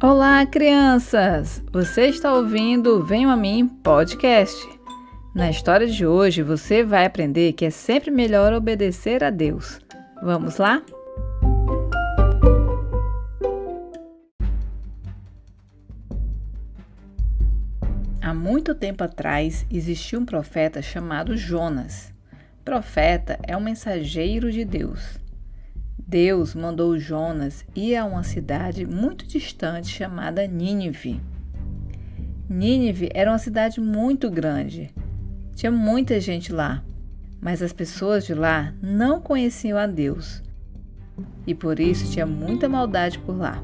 Olá, crianças! Você está ouvindo Venham a Mim Podcast. Na história de hoje, você vai aprender que é sempre melhor obedecer a Deus. Vamos lá? Há muito tempo atrás existiu um profeta chamado Jonas. Profeta é um mensageiro de Deus. Deus mandou Jonas ir a uma cidade muito distante chamada Nínive. Nínive era uma cidade muito grande. Tinha muita gente lá, mas as pessoas de lá não conheciam a Deus. E por isso tinha muita maldade por lá.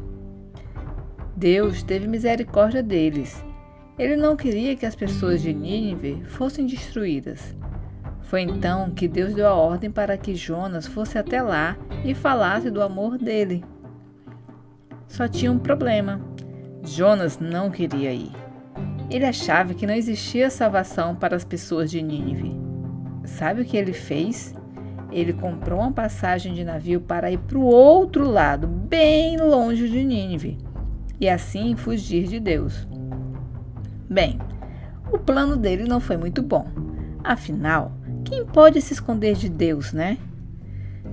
Deus teve misericórdia deles. Ele não queria que as pessoas de Nínive fossem destruídas. Foi então que Deus deu a ordem para que Jonas fosse até lá e falasse do amor dele. Só tinha um problema. Jonas não queria ir. Ele achava que não existia salvação para as pessoas de Nínive. Sabe o que ele fez? Ele comprou uma passagem de navio para ir para o outro lado, bem longe de Nínive, e assim fugir de Deus. Bem, o plano dele não foi muito bom. Afinal, quem pode se esconder de Deus, né?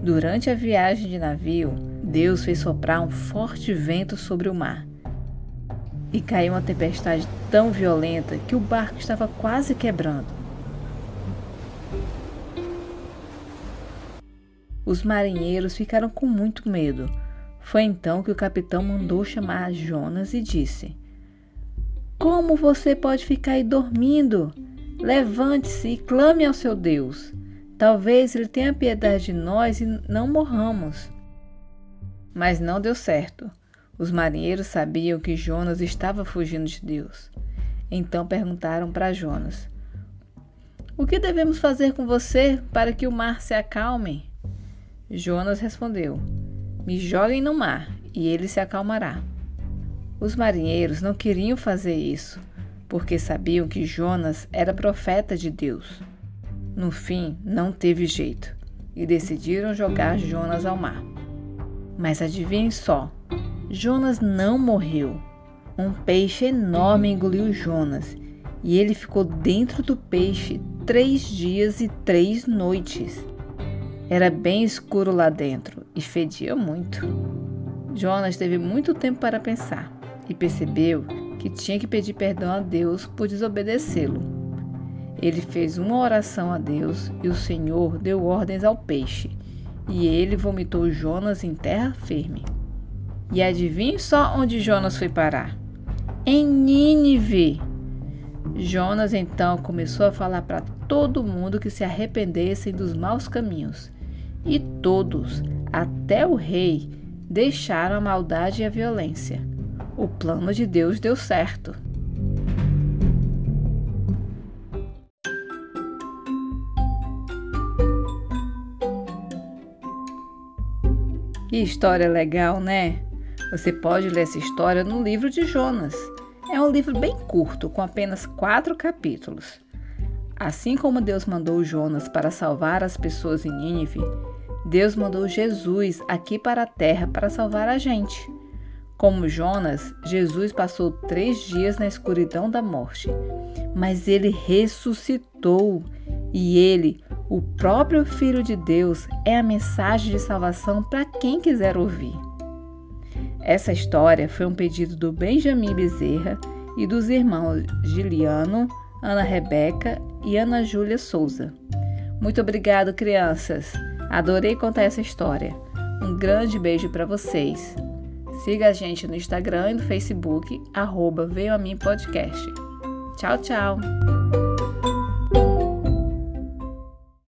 Durante a viagem de navio, Deus fez soprar um forte vento sobre o mar. E caiu uma tempestade tão violenta que o barco estava quase quebrando. Os marinheiros ficaram com muito medo. Foi então que o capitão mandou chamar Jonas e disse: Como você pode ficar aí dormindo? Levante-se e clame ao seu Deus. Talvez ele tenha piedade de nós e não morramos. Mas não deu certo. Os marinheiros sabiam que Jonas estava fugindo de Deus. Então perguntaram para Jonas: O que devemos fazer com você para que o mar se acalme? Jonas respondeu: Me joguem no mar e ele se acalmará. Os marinheiros não queriam fazer isso porque sabiam que Jonas era profeta de Deus. No fim, não teve jeito e decidiram jogar Jonas ao mar. Mas adivinhem só: Jonas não morreu. Um peixe enorme engoliu Jonas e ele ficou dentro do peixe três dias e três noites. Era bem escuro lá dentro e fedia muito. Jonas teve muito tempo para pensar e percebeu que tinha que pedir perdão a Deus por desobedecê-lo. Ele fez uma oração a Deus e o Senhor deu ordens ao peixe, e ele vomitou Jonas em terra firme. E adivinhe só onde Jonas foi parar? Em Nínive. Jonas então começou a falar para todo mundo que se arrependessem dos maus caminhos. E todos, até o rei, deixaram a maldade e a violência o plano de Deus deu certo. Que história legal, né? Você pode ler essa história no livro de Jonas. É um livro bem curto, com apenas quatro capítulos. Assim como Deus mandou Jonas para salvar as pessoas em Nínive, Deus mandou Jesus aqui para a terra para salvar a gente. Como Jonas, Jesus passou três dias na escuridão da morte, mas ele ressuscitou e ele, o próprio Filho de Deus, é a mensagem de salvação para quem quiser ouvir. Essa história foi um pedido do Benjamin Bezerra e dos irmãos Giliano, Ana Rebeca e Ana Júlia Souza. Muito obrigado, crianças. Adorei contar essa história. Um grande beijo para vocês. Siga a gente no Instagram e no Facebook, arroba Veio a Mim Podcast. Tchau, tchau!